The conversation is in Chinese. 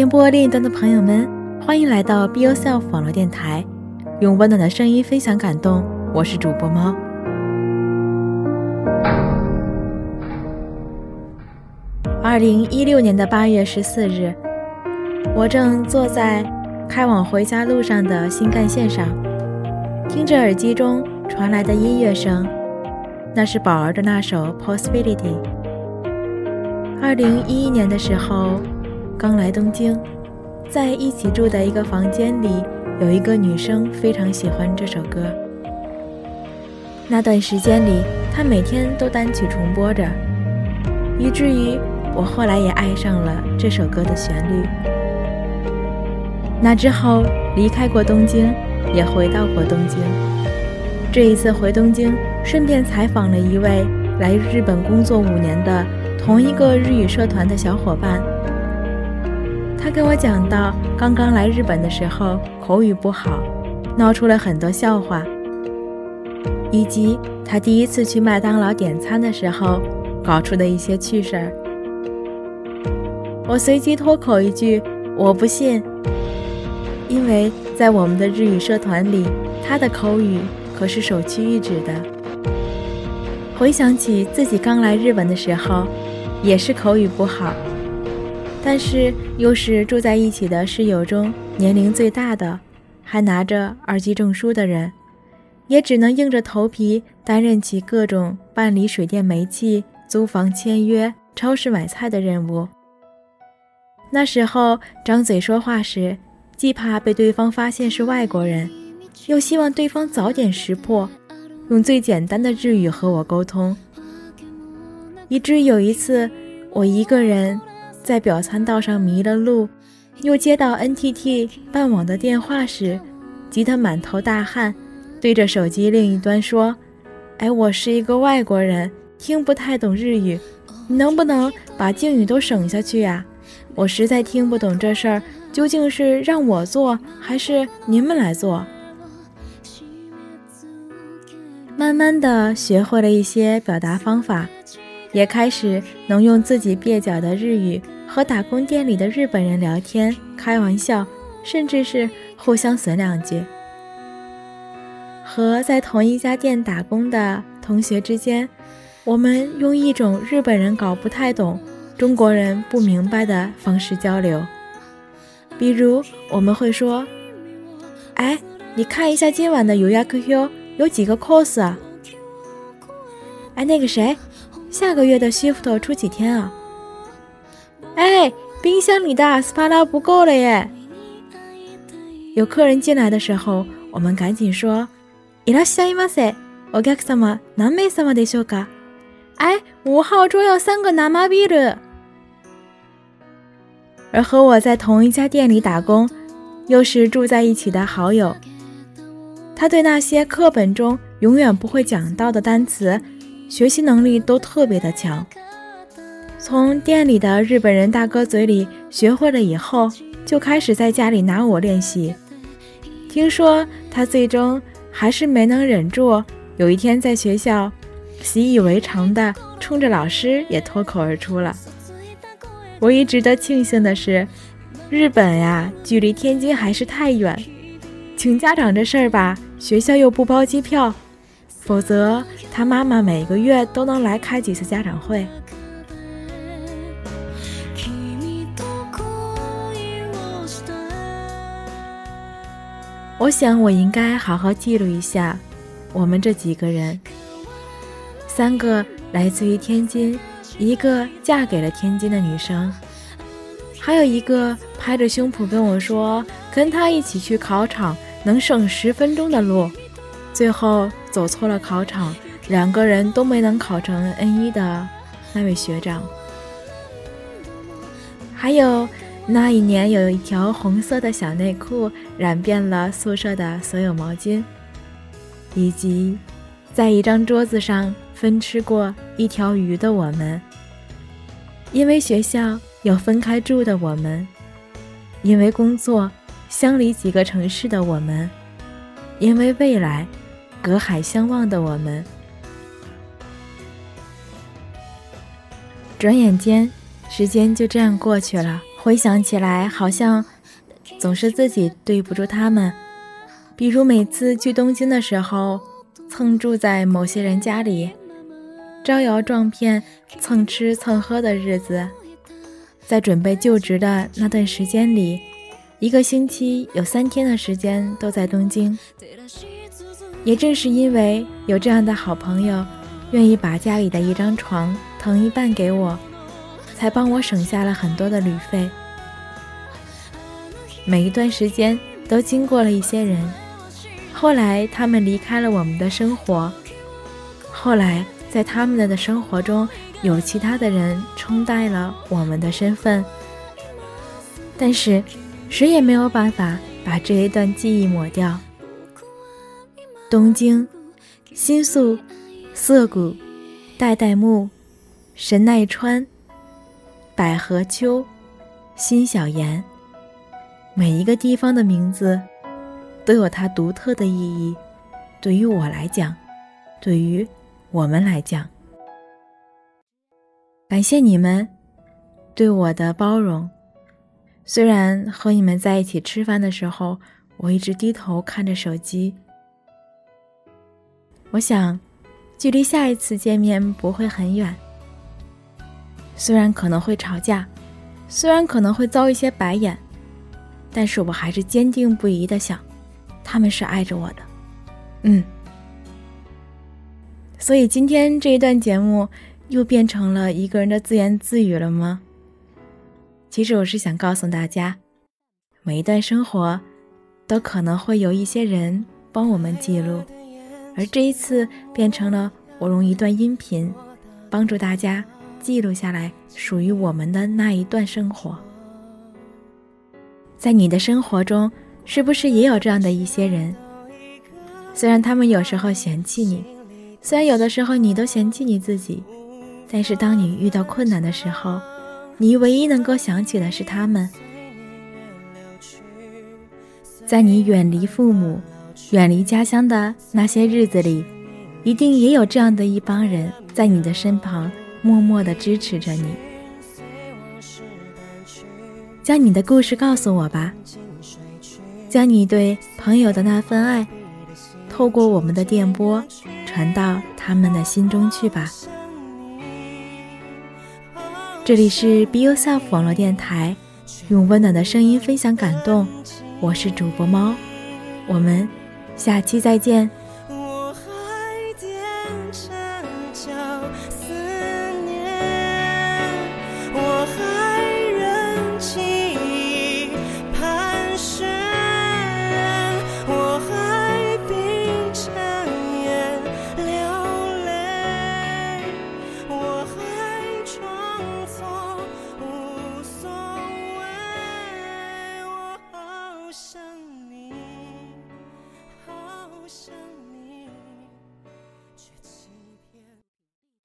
电波另一端的朋友们，欢迎来到 Be Yourself 网络电台，用温暖的声音分享感动。我是主播猫。二零一六年的八月十四日，我正坐在开往回家路上的新干线上，听着耳机中传来的音乐声，那是宝儿的那首《Possibility》。二零一一年的时候，刚来东京，在一起住的一个房间里，有一个女生非常喜欢这首歌。那段时间里，她每天都单曲重播着，以至于我后来也爱上了这首歌的旋律。那之后离开过东京，也回到过东京。这一次回东京，顺便采访了一位来日本工作五年的。同一个日语社团的小伙伴，他跟我讲到，刚刚来日本的时候口语不好，闹出了很多笑话，以及他第一次去麦当劳点餐的时候搞出的一些趣事儿。我随即脱口一句：“我不信。”因为在我们的日语社团里，他的口语可是首屈一指的。回想起自己刚来日本的时候。也是口语不好，但是又是住在一起的室友中年龄最大的，还拿着二级证书的人，也只能硬着头皮担任起各种办理水电煤气、租房签约、超市买菜的任务。那时候张嘴说话时，既怕被对方发现是外国人，又希望对方早点识破，用最简单的日语和我沟通。以至于有一次，我一个人在表参道上迷了路，又接到 NTT 办网的电话时，急得满头大汗，对着手机另一端说：“哎，我是一个外国人，听不太懂日语，你能不能把敬语都省下去呀？我实在听不懂这事儿，究竟是让我做还是您们来做？”慢慢的学会了一些表达方法。也开始能用自己蹩脚的日语和打工店里的日本人聊天、开玩笑，甚至是互相损两句。和在同一家店打工的同学之间，我们用一种日本人搞不太懂、中国人不明白的方式交流。比如，我们会说：“哎，你看一下今晚的有亚 QQ 有几个 cos 啊？”哎，那个谁？下个月的 shift 出几天啊？哎，冰箱里的阿斯帕拉不够了耶！有客人进来的时候，我们赶紧说：“いらっしゃいませ。お客様何名様でしょうか？”哎，五号桌要三个拿马比的。而和我在同一家店里打工，又是住在一起的好友，他对那些课本中永远不会讲到的单词。 学习能力都特别的强，从店里的日本人大哥嘴里学会了以后，就开始在家里拿我练习。听说他最终还是没能忍住，有一天在学校习以为常的冲着老师也脱口而出了。唯一值得庆幸的是，日本呀，距离天津还是太远，请家长这事儿吧，学校又不包机票。否则，他妈妈每个月都能来开几次家长会。我想，我应该好好记录一下我们这几个人：三个来自于天津，一个嫁给了天津的女生，还有一个拍着胸脯跟我说，跟他一起去考场能省十分钟的路。最后走错了考场，两个人都没能考成 N 一的那位学长，还有那一年有一条红色的小内裤染遍了宿舍的所有毛巾，以及在一张桌子上分吃过一条鱼的我们，因为学校有分开住的我们，因为工作相离几个城市的我们，因为未来。隔海相望的我们，转眼间，时间就这样过去了，回想起来，好像总是自己对不住他们。比如每次去东京的时候，蹭住在某些人家里，招摇撞骗、蹭吃蹭喝的日子。在准备就职的那段时间里，一个星期有三天的时间都在东京。也正是因为有这样的好朋友，愿意把家里的一张床腾一半给我，才帮我省下了很多的旅费。每一段时间都经过了一些人，后来他们离开了我们的生活，后来在他们的生活中有其他的人冲淡了我们的身份，但是谁也没有办法把这一段记忆抹掉。东京、新宿、涩谷、代代木、神奈川、百合丘、新小岩，每一个地方的名字都有它独特的意义。对于我来讲，对于我们来讲，感谢你们对我的包容。虽然和你们在一起吃饭的时候，我一直低头看着手机。我想，距离下一次见面不会很远。虽然可能会吵架，虽然可能会遭一些白眼，但是我还是坚定不移的想，他们是爱着我的。嗯。所以今天这一段节目又变成了一个人的自言自语了吗？其实我是想告诉大家，每一段生活，都可能会有一些人帮我们记录。而这一次变成了我用一段音频，帮助大家记录下来属于我们的那一段生活。在你的生活中，是不是也有这样的一些人？虽然他们有时候嫌弃你，虽然有的时候你都嫌弃你自己，但是当你遇到困难的时候，你唯一能够想起的是他们。在你远离父母。远离家乡的那些日子里，一定也有这样的一帮人在你的身旁，默默的支持着你。将你的故事告诉我吧，将你对朋友的那份爱，透过我们的电波传到他们的心中去吧。这里是 Be Yourself 网络电台，用温暖的声音分享感动。我是主播猫，我们。下期再见。